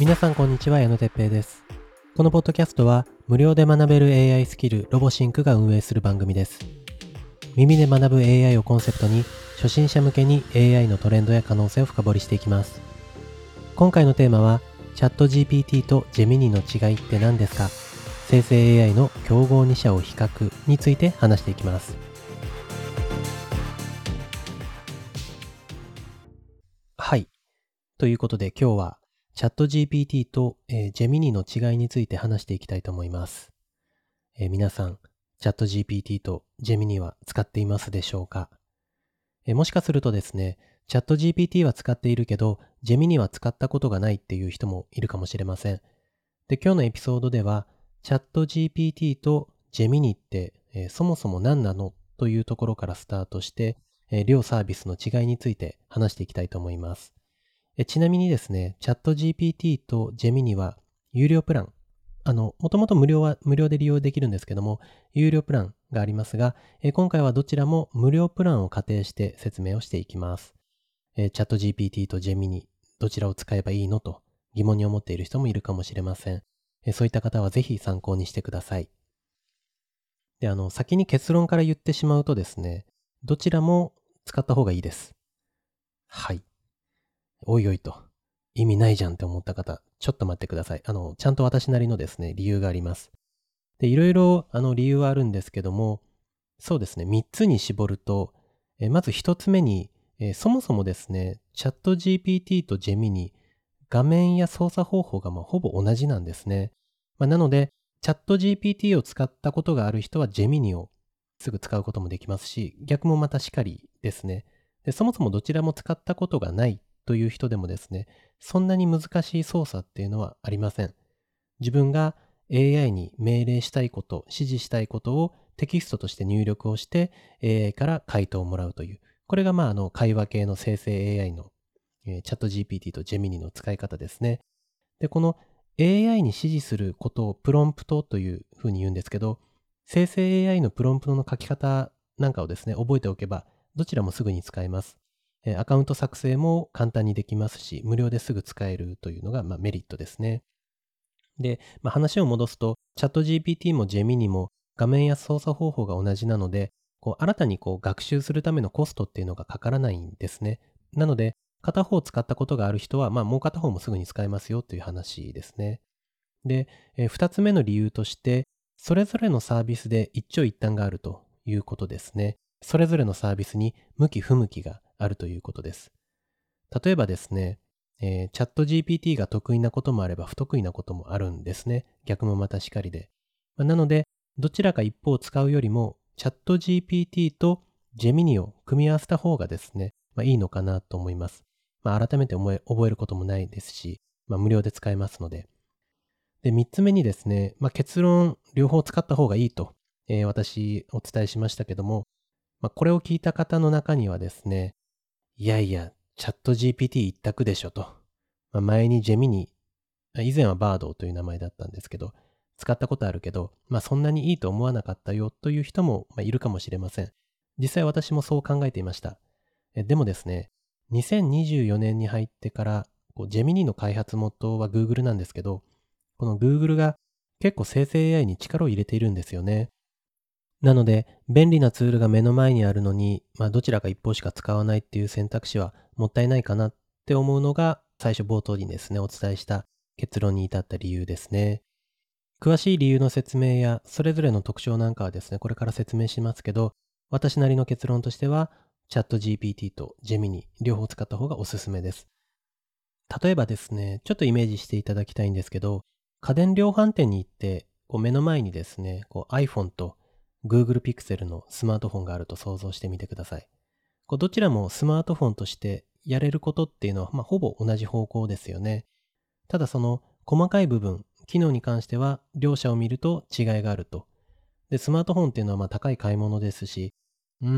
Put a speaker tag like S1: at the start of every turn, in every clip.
S1: 皆さんこんにちは、矢野哲平です。このポッドキャストは無料で学べる AI スキルロボシンクが運営する番組です。耳で学ぶ AI をコンセプトに初心者向けに AI のトレンドや可能性を深掘りしていきます。今回のテーマはチャット GPT とジェミニの違いって何ですか？生成 AI の競合2社を比較について話していきます。はい。ということで今日はチャット GPT と、えー、ジェミニの違いについて話していきたいと思います。えー皆さん、チャット GPT とジェミニは使っていますでしょうか、えーもしかするとですね、チャット GPT は使っているけど、ジェミニは使ったことがないっていう人もいるかもしれません。で、今日のエピソードでは、チャット GPT とジェミニって、えーそもそも何なのというところからスタートして、えー両サービスの違いについて話していきたいと思います。えちなみにですね、チャット GPT とジェミニは有料プラン、あの、もともと無料は無料で利用できるんですけども、有料プランがありますが、え今回はどちらも無料プランを仮定して説明をしていきます。えチャット GPT とジェミニ、どちらを使えばいいのと疑問に思っている人もいるかもしれません。えそういった方はぜひ参考にしてください。で、あの、先に結論から言ってしまうとですね、どちらも使った方がいいです。はい。おいおいと、意味ないじゃんって思った方、ちょっと待ってください。あの、ちゃんと私なりのですね、理由があります。で、いろいろ、あの、理由はあるんですけども、そうですね、3つに絞ると、えまず1つ目に、えそもそもですね、チャット GPT とジェミニ、画面や操作方法がまほぼ同じなんですね。まあ、なので、チャット GPT を使ったことがある人はジェミニをすぐ使うこともできますし、逆もまたしかりですね。でそもそもどちらも使ったことがないという人でもですね、そんなに難しい操作っていうのはありません。自分が AI に命令したいこと、指示したいことをテキストとして入力をして AI から回答をもらうという。これがまああの会話系の生成 AI の、えーチャット GPT とジェミニの使い方ですね。で、この AI に指示することをプロンプトというふうに言うんですけど、生成 AI のプロンプトの書き方なんかをですね、覚えておけば、どちらもすぐに使えます。アカウント作成も簡単にできますし、無料ですぐ使えるというのが、ま、メリットですね。で、まあ、話を戻すと、チャット GPT もジェミニも画面や操作方法が同じなので、こう新たにこう学習するためのコストっていうのがかからないんですね。なので、片方使ったことがある人は、まあ、もう片方もすぐに使えますよという話ですね。で、えー二つ目の理由として、それぞれのサービスで一長一短があるということですね。それぞれのサービスに向き不向きがあるということです。例えばですね、えーチャット GPT が得意なこともあれば不得意なこともあるんですね。逆もまたしかりで。まあなので、どちらか一方を使うよりも、チャット GPT とジェミニを組み合わせた方がですね、まあ、いいのかなと思います。まあ、改めて覚えることもないですし、まあ、無料で使えますので。で、三つ目にですね、まあ、結論、両方使った方がいいと、えー私お伝えしましたけども、まあ、これを聞いた方の中にはですね、いやいや、チャット GPT 一択でしょと。まあ、前にジェミニ、以前はバードという名前だったんですけど、使ったことあるけど、まあそんなにいいと思わなかったよという人もいるかもしれません。実際私もそう考えていました。でもですね、2024年に入ってから、ジェミニの開発元は Google なんですけど、この Google が結構生成 AI に力を入れているんですよね。なので、便利なツールが目の前にあるのに、まあどちらか一方しか使わないっていう選択肢はもったいないかなって思うのが、最初冒頭にですね、お伝えした結論に至った理由ですね。詳しい理由の説明や、それぞれの特徴なんかはですね、これから説明しますけど、私なりの結論としては、チャット GPT とジェミニ、両方使った方がおすすめです。例えばですね、ちょっとイメージしていただきたいんですけど、家電量販店に行って、こう目の前にですね、こう iPhone と Google Pixel のスマートフォンがあると想像してみてください。こうどちらもスマートフォンとしてやれることっていうのは、まあ、ほぼ同じ方向ですよね。ただその細かい部分、機能に関しては両者を見ると違いがあると。で、スマートフォンっていうのはまあ高い買い物ですし、うー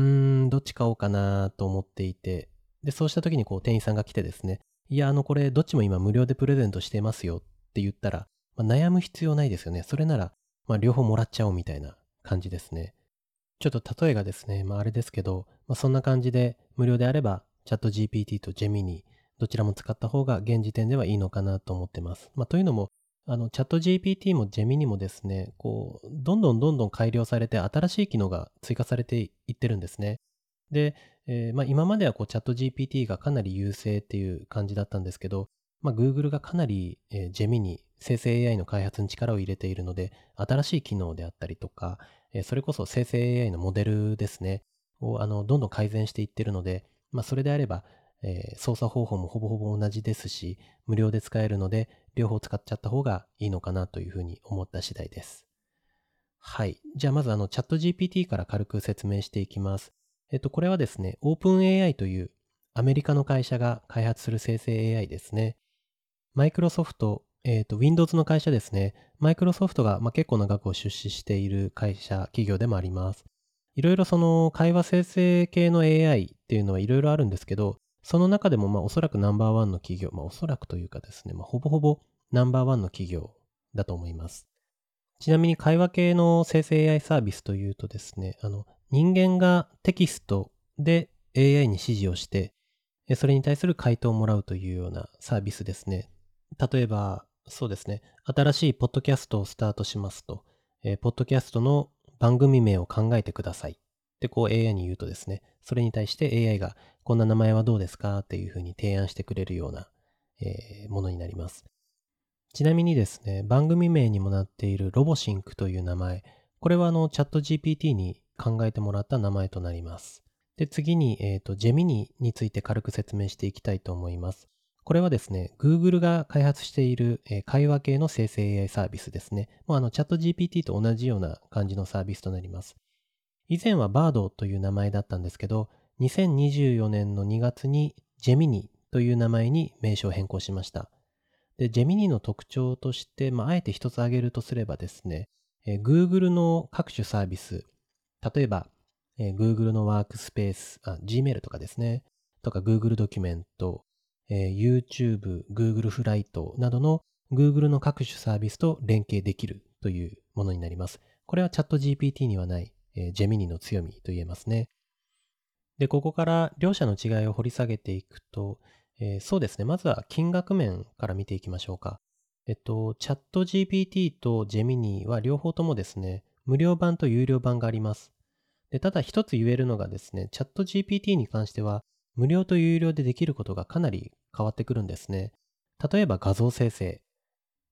S1: ん、どっち買おうかなと思っていて、で、そうした時にこう店員さんが来てですね、いや、あのこれどっちも今無料でプレゼントしてますよって言ったら、まあ、悩む必要ないですよね。それなら、まあ両方もらっちゃおうみたいな感じですね。ちょっと例えがですね、まああれですけど、まあそんな感じで無料であれば、チャット GPT とジェミニ、どちらも使った方が現時点ではいいのかなと思ってます。まあ、というのも、あの、チャット GPT も Gemini もですね、こう、どんどんどんどん改良されて新しい機能が追加されていってるんですね。で、えー、まあ、今まではこうチャット GPT がかなり優勢っていう感じだったんですけど、まあ、Google がかなり、えー、Gemini、生成 AI の開発に力を入れているので、新しい機能であったりとか、え、それこそ生成 AI のモデルですね、をあのどんどん改善していってるので、まあ、それであれば、え、操作方法もほぼほぼ同じですし、無料で使えるので、両方使っちゃった方がいいのかなというふうに思った次第です。はい。じゃあまずあのチャット GPT から軽く説明していきます。えっと、これはですね、OpenAI というアメリカの会社が開発する生成 AI ですね。マイクロソフト、えっと、Windows の会社ですね。マイクロソフトが、まあ、結構な額を出資している会社、企業でもあります。いろいろその会話生成系の AI っていうのはいろいろあるんですけど、その中でもまあおそらくナンバーワンの企業、まあおそらくというかですね、まあ、ほぼほぼナンバーワンの企業だと思います。ちなみに会話系の生成 AI サービスというとですね、あの人間がテキストで AI に指示をして、それに対する回答をもらうというようなサービスですね。例えば、そうですね、新しいポッドキャストをスタートしますと、えー、ポッドキャストの番組名を考えてくださいってこう AI に言うとですね、それに対して AI がこんな名前はどうですかっていうふうに提案してくれるような、えー、ものになります。ちなみにですね、番組名にもなっているロボシンクという名前、これはあのチャット GPT に考えてもらった名前となります。で、次に、えっ、ー、と、ジェミニについて軽く説明していきたいと思います。これはですね、Google が開発している、会話系の生成 AI サービスですね。もうあの、チャット GPT と同じような感じのサービスとなります。以前は Bard という名前だったんですけど、2024年の2月に Gemini という名前に名称を変更しました。で、Gemini の特徴として、まあ、あえて一つ挙げるとすればですね、えー、Google の各種サービス、例えば、えー、Google のワークスペース、あ、Gmail とかですね、とか Google ドキュメント、えー、YouTube、Google フライトなどの Google の各種サービスと連携できるというものになります。これはチャット GPT にはないえー、ジェミニの強みと言えますね。で、ここから両者の違いを掘り下げていくと、えー、そうですね。まずは金額面から見ていきましょうか。えっと、チャット GPT とジェミニは両方ともですね、無料版と有料版があります。で、ただ一つ言えるのがですね、チャット GPT に関しては、無料と有料でできることがかなり変わってくるんですね。例えば画像生成。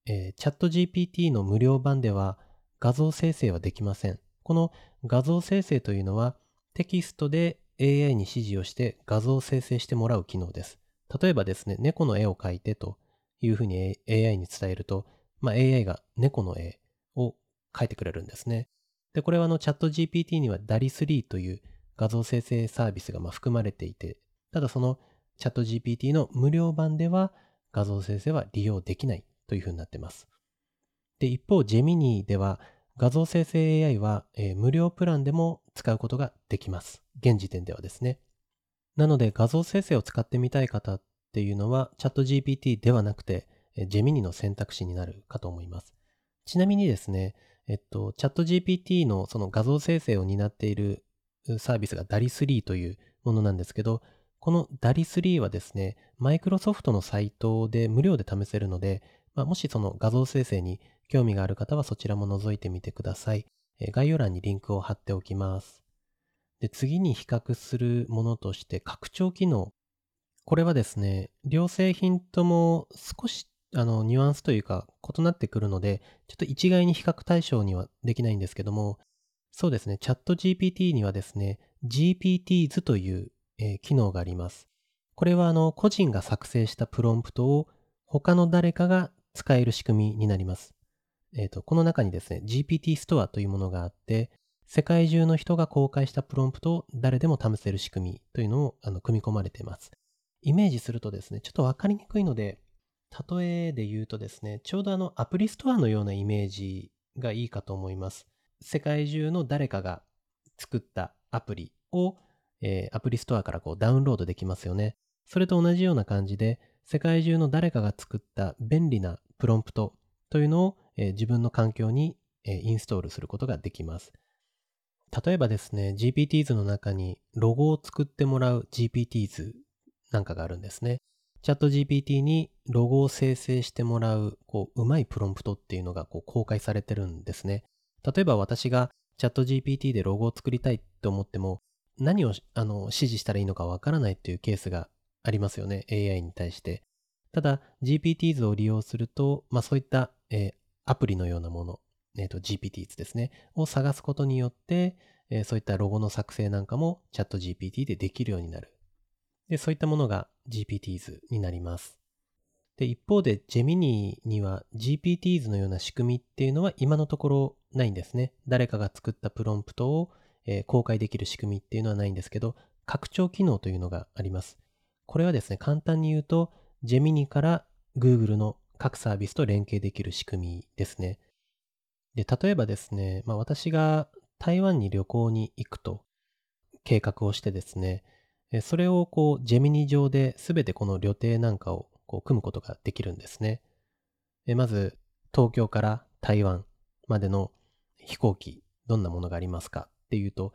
S1: えー、チャット GPT の無料版では画像生成はできません。この画像生成というのはテキストで AI に指示をして画像を生成してもらう機能です。例えばですね、猫の絵を描いてというふうに AI に伝えると、まあ、AI が猫の絵を描いてくれるんですね。で、これはあのチャット GPT には DALI3 という画像生成サービスがま含まれていて、ただそのチャット GPT の無料版では画像生成は利用できないというふうになってます。で、一方、ジェミニーでは画像生成 AI は、えー、無料プランでも使うことができます。現時点ではですね。なので画像生成を使ってみたい方っていうのはチャット GPT ではなくて、えー、ジェミニの選択肢になるかと思います。ちなみにですね、えっと、チャット GPT のその画像生成を担っているサービスが DALI3 というものなんですけど、この DALI3 はですね、マイクロソフトのサイトで無料で試せるので、まあ、もしその画像生成に興味がある方はそちらも覗いてみてください。え概要欄にリンクを貼っておきます。で次に比較するものとして拡張機能。これはですね、両製品とも少しあのニュアンスというか異なってくるので、ちょっと一概に比較対象にはできないんですけども、そうですね、チャット GPT にはですね、GPTs という、えー、機能があります。これはあの個人が作成したプロンプトを他の誰かが使える仕組みになります。えっ、ー、と、この中にですね、GPT ストアというものがあって、世界中の人が公開したプロンプトを誰でも試せる仕組みというのをあの組み込まれています。イメージするとですね、ちょっとわかりにくいので、例えで言うとですね、ちょうどあのアプリストアのようなイメージがいいかと思います。世界中の誰かが作ったアプリを、えー、アプリストアからこうダウンロードできますよね。それと同じような感じで、世界中の誰かが作った便利なプロンプトというのをえ自分の環境に、えインストールすることができます。例えばですね、GPT s の中にロゴを作ってもらう GPT s なんかがあるんですね。チャット GPT にロゴを生成してもらう、こう、うまいプロンプトっていうのがこう公開されてるんですね。例えば私がチャット GPT でロゴを作りたいって思っても、何をあの指示したらいいのかわからないっていうケースがありますよね。AI に対して。ただ、GPTs を利用すると、まあそういった、えー、アプリのようなもの、えー、と GPTs ですね、を探すことによって、えー、そういったロゴの作成なんかもチャット GPT でできるようになる。で、そういったものが GPTs になります。で、一方で Gemini には GPTs のような仕組みっていうのは今のところないんですね。誰かが作ったプロンプトを、えー、公開できる仕組みっていうのはないんですけど、拡張機能というのがあります。これはですね、簡単に言うと、Gemini から Google の各サービスと連携できる仕組みですね。で、例えばですね、まあ、私が台湾に旅行に行くと計画をしてですね、それをこう、ジェミニ上で全てこの旅程なんかをこう組むことができるんですね。まず、東京から台湾までの飛行機、どんなものがありますかっていうと、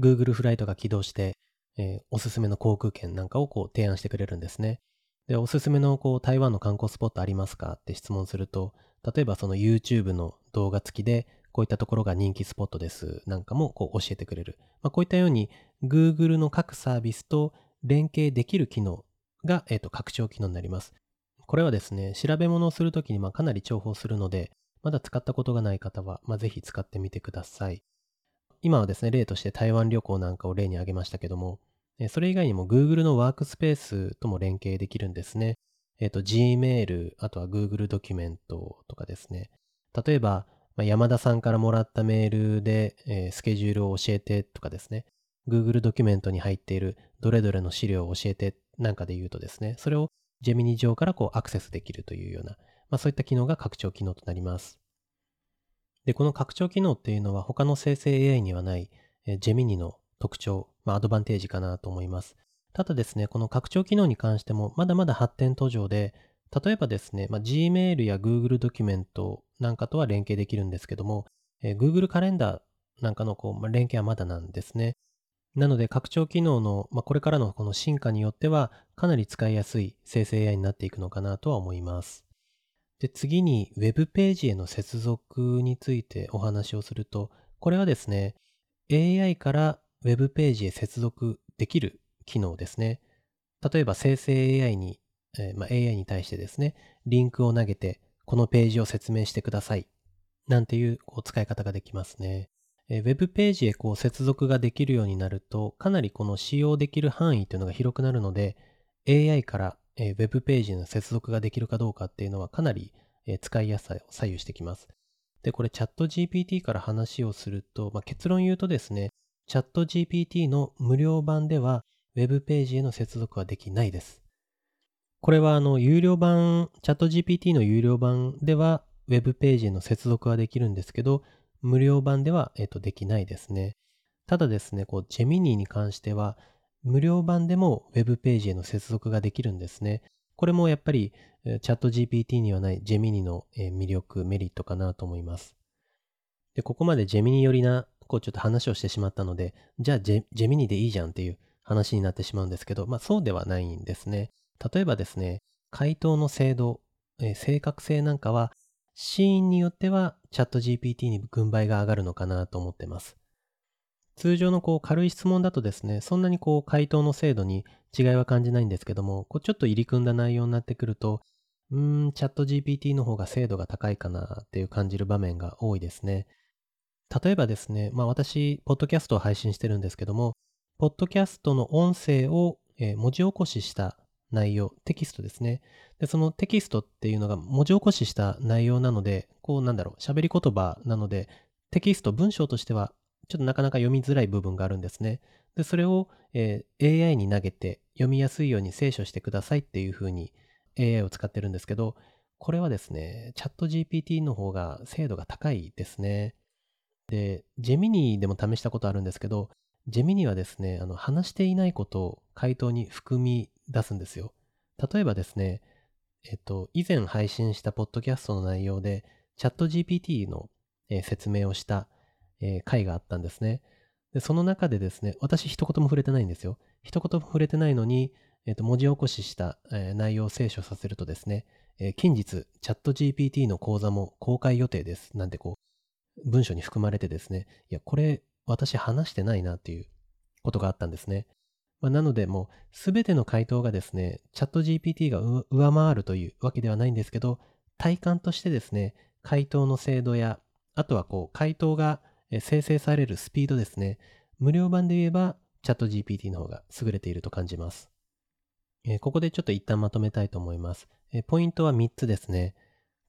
S1: Google フライトが起動して、えー、おすすめの航空券なんかをこう提案してくれるんですね。で、おすすめのこう台湾の観光スポットありますかって質問すると、例えばその YouTube の動画付きで、こういったところが人気スポットですなんかもこう教えてくれる。まあ、こういったように Google の各サービスと連携できる機能が、えー、と拡張機能になります。これはですね、調べ物をするときにまかなり重宝するので、まだ使ったことがない方は、まあ、ぜひ使ってみてください。今はですね、例として台湾旅行なんかを例に挙げましたけども、それ以外にも Google のワークスペースとも連携できるんですね。えっ、ー、と、Gmail、あとは Google ドキュメントとかですね。例えば、まあ、山田さんからもらったメールで、えー、スケジュールを教えてとかですね。Google ドキュメントに入っているどれどれの資料を教えてなんかで言うとですね、それを Gemini 上からこうアクセスできるというような、まあ、そういった機能が拡張機能となります。で、この拡張機能っていうのは他の生成 AI にはない、えー、Gemini の特徴、まあ、アドバンテージかなと思います。ただですね、この拡張機能に関してもまだまだ発展途上で、例えばですね、まあ、Gmail や Google ドキュメントなんかとは連携できるんですけども、えー、Google カレンダーなんかのこう、まあ、連携はまだなんですね。なので、拡張機能の、まあ、これからのこの進化によっては、かなり使いやすい生成 AI になっていくのかなとは思います。で、次に Web ページへの接続についてお話をすると、これはですね、AI から Web ページへ接続できる機能ですね。例えば生成 AI に、えー、まあ、AI に対してですね、リンクを投げて、このページを説明してください。なんていうこう使い方ができますね。えー、ウェブページへこう接続ができるようになると、かなりこの使用できる範囲というのが広くなるので、AI から、えー、ウェブページの接続ができるかどうかっていうのはかなり、えー、使いやすさを左右してきます。で、これチャット GPT から話をすると、まあ、結論言うとですね、チャット GPT の無料版では、ウェブページへの接続はできないです。これはあの、有料版、チャット GPT の有料版では、ウェブページへの接続はできるんですけど、無料版では、えっと、できないですね。ただですね、こう、ジェミニーに関しては、無料版でもウェブページへの接続ができるんですね。これもやっぱり、チャット GPT にはないジェミニの魅力、メリットかなと思います。で、ここまでジェミニ寄りなこうちょっと話をしてしまったので、じゃあジェジェミニでいいじゃんっていう話になってしまうんですけど、まあそうではないんですね。例えばですね、回答の精度、えー、正確性なんかは、シーンによってはチャット GPT に軍配が上がるのかなと思ってます。通常のこう軽い質問だとですね、そんなにこう回答の精度に違いは感じないんですけども、こうちょっと入り組んだ内容になってくると、うーん、チャット GPT の方が精度が高いかなっていう感じる場面が多いですね。例えばですね、まあ私、ポッドキャストを配信してるんですけども、ポッドキャストの音声を、え文字起こしした内容、テキストですね。で、そのテキストっていうのが文字起こしした内容なので、こうなんだろう、喋り言葉なので、テキスト、文章としてはちょっとなかなか読みづらい部分があるんですね。で、それを、えー、AI に投げて読みやすいように清書してくださいっていうふうに AI を使ってるんですけど、これはですね、チャット GPT の方が精度が高いですね。で、ジェミニーでも試したことあるんですけど、ジェミニーはですね、あの話していないことを回答に含み出すんですよ。例えばですね、えっと、以前配信したポッドキャストの内容で、チャット GPT の、えー、説明をした、えー、回があったんですね。で、その中でですね、私一言も触れてないんですよ。一言も触れてないのに、えっ、と、文字起こしした、えー、内容を清書させるとですね、えー、近日、チャット GPT の講座も公開予定です。なんてこう、文章に含まれてですね、いや、これ、私話してないなっていうことがあったんですね。まあ、なので、もう、すべての回答がですね、チャット GPT が上回るというわけではないんですけど、体感としてですね、回答の精度や、あとはこう、回答が生成されるスピードですね、無料版で言えば、チャット GPT の方が優れていると感じます。ここでちょっと一旦まとめたいと思います。ポイントは3つですね。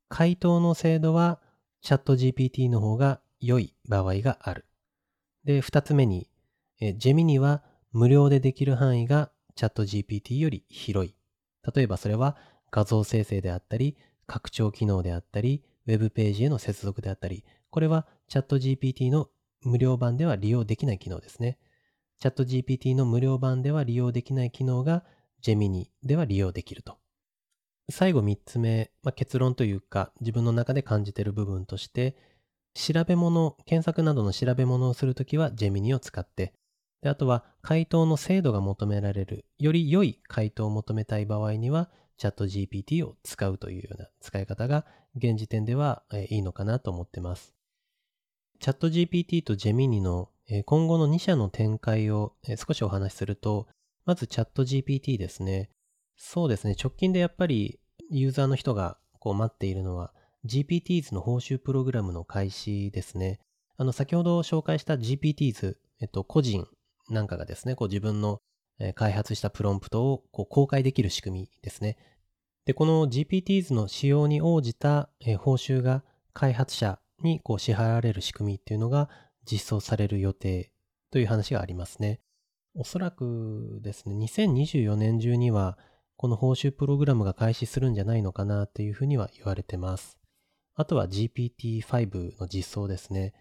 S1: 回答の精度はチャット GPT の方が良い場合がある。で、2つ目に、ジェミニは無料でできる範囲がチャット GPT より広い。例えばそれは画像生成であったり、拡張機能であったり、ウェブページへの接続であったり、これはチャット GPT の無料版では利用できない機能ですね。チャット GPT の無料版では利用できない機能がジェミニでは利用できると。最後3つ目、まあ、結論というか自分の中で感じている部分として、調べ物、検索などの調べ物をするときはジェミニを使って、であとは回答の精度が求められる、より良い回答を求めたい場合には、チャット GPT を使うというような使い方が現時点ではいいのかなと思ってます。チャット GPT とジェミニの今後の2社の展開を少しお話しすると、まずチャット GPT ですね。そうですね。直近でやっぱりユーザーの人がこう待っているのは GPTs の報酬プログラムの開始ですね。あの、先ほど紹介した GPTs、えっと、個人なんかがですね、こう自分の開発したプロンプトをこう公開できる仕組みですね。で、この GPTs の使用に応じた報酬が開発者にこう支払われる仕組みっていうのが実装される予定という話がありますね。おそらくですね、2024年中には、この報酬プログラムが開始するんじゃないのかなというふうには言われてます。あとは GPT-5 の実装ですね。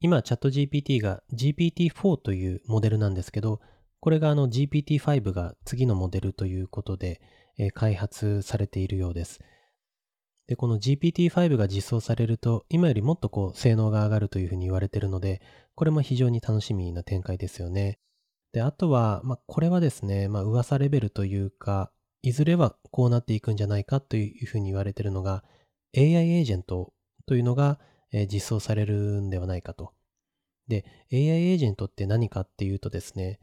S1: 今、チャット GPT が GPT-4 というモデルなんですけど、これがあの GPT-5 が次のモデルということで、えー、開発されているようです。で、この GPT-5 が実装されると、今よりもっとこう性能が上がるというふうに言われてるので、これも非常に楽しみな展開ですよね。で、あとは、まあ、これはですね、まあ、噂レベルというか、いずれはこうなっていくんじゃないかというふうに言われてるのが、AI エージェントというのが、えー、実装されるんではないかと。で、AI エージェントって何かっていうとですね、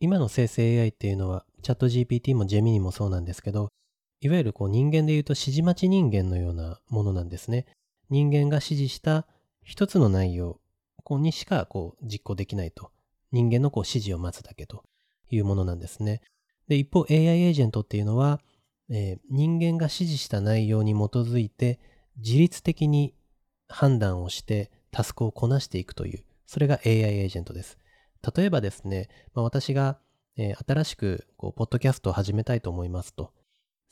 S1: 今の生成 AI っていうのは、チャット GPT もジェミニもそうなんですけど、いわゆるこう人間で言うと指示待ち人間のようなものなんですね。人間が指示した一つの内容にしかこう実行できないと。人間のこう指示を待つだけというものなんですね。で、一方 AI エージェントっていうのは、えー、人間が指示した内容に基づいて自律的に判断をしてタスクをこなしていくという、それが AI エージェントです。例えばですね、まあ、私が、えー、新しくこうポッドキャストを始めたいと思いますと、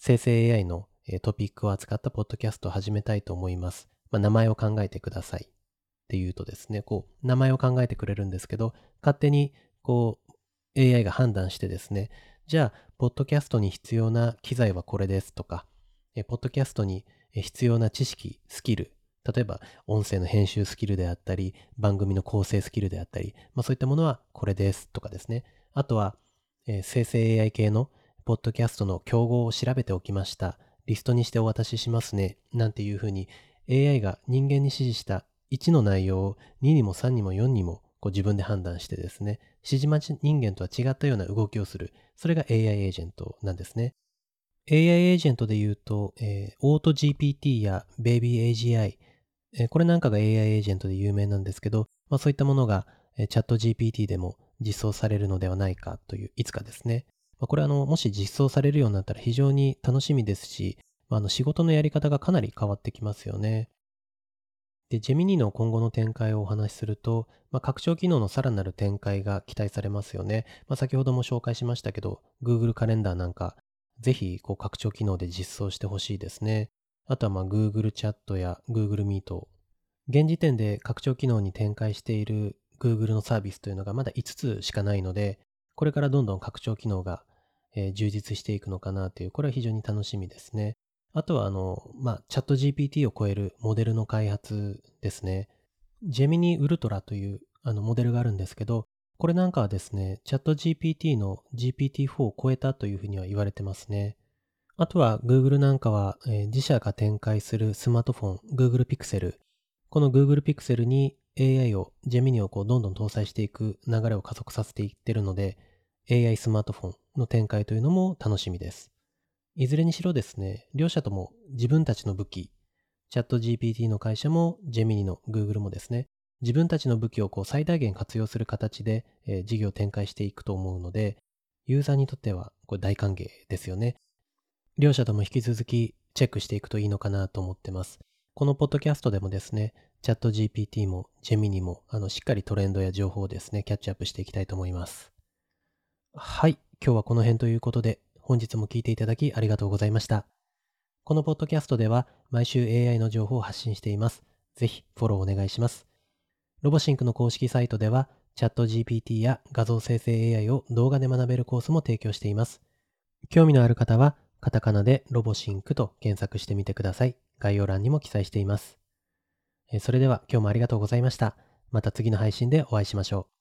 S1: 生成 AI の、トピックを扱ったポッドキャストを始めたいと思います。まあ、名前を考えてください。って言うとですね、こう、名前を考えてくれるんですけど、勝手に、こう、AI が判断してですね、じゃあ、ポッドキャストに必要な機材はこれですとか、えポッドキャストに必要な知識、スキル、例えば音声の編集スキルであったり、番組の構成スキルであったり、まあ、そういったものはこれですとかですね。あとは、えー、生成 AI 系のポッドキャストの競合を調べておきました。リストにしてお渡ししますね。なんていうふうに AI が人間に指示した1の内容を2にも3にも4にもこう自分で判断してですね、指示待ち人間とは違ったような動きをする。それが AI エージェントなんですね。AI エージェントで言うと、えー、オート GPT や BabyAGI、えー、これなんかが AI エージェントで有名なんですけど、まあ、そういったものが、えー、チャット GPT でも実装されるのではないかという、いつかですね。まあ、これあの、もし実装されるようになったら非常に楽しみですし、まあ、あの仕事のやり方がかなり変わってきますよね。で、ジェミニの今後の展開をお話しすると、まあ、拡張機能のさらなる展開が期待されますよね。まあ、先ほども紹介しましたけど、Google カレンダーなんか、ぜひこう拡張機能で実装してほしいですね。あとはまあ Google チャットや Google Meet。現時点で拡張機能に展開している Google のサービスというのがまだ5つしかないので、これからどんどん拡張機能が、え充実していくのかなという、これは非常に楽しみですね。あとは、あの、まあ、チャット GPT を超えるモデルの開発ですね。ジェミニウルトラというあのモデルがあるんですけど、これなんかはですね、チャット GPT の GPT-4 を超えたというふうには言われてますね。あとは Google なんかは、えー自社が展開するスマートフォン Google Pixel。この Google Pixel に AI を、Gemini をこうどんどん搭載していく流れを加速させていってるので、AI スマートフォンの展開というのも楽しみです。いずれにしろですね、両社とも自分たちの武器、チャット GPT の会社も Gemini の Google もですね、自分たちの武器をこう最大限活用する形で、え事業を展開していくと思うので、ユーザーにとってはこれ大歓迎ですよね。両社とも引き続きチェックしていくといいのかなと思ってます。このポッドキャストでもですね、チャット GPT も Gemini もあのしっかりトレンドや情報をですね、キャッチアップしていきたいと思います。はい、今日はこの辺ということで、本日も聞いていただきありがとうございました。このポッドキャストでは毎週 AI の情報を発信しています。ぜひフォローお願いします。ロボシンクの公式サイトでは、チャット GPT や画像生成 AI を動画で学べるコースも提供しています。興味のある方は、カタカナでロボシンクと検索してみてください。概要欄にも記載しています。それでは今日もありがとうございました。また次の配信でお会いしましょう。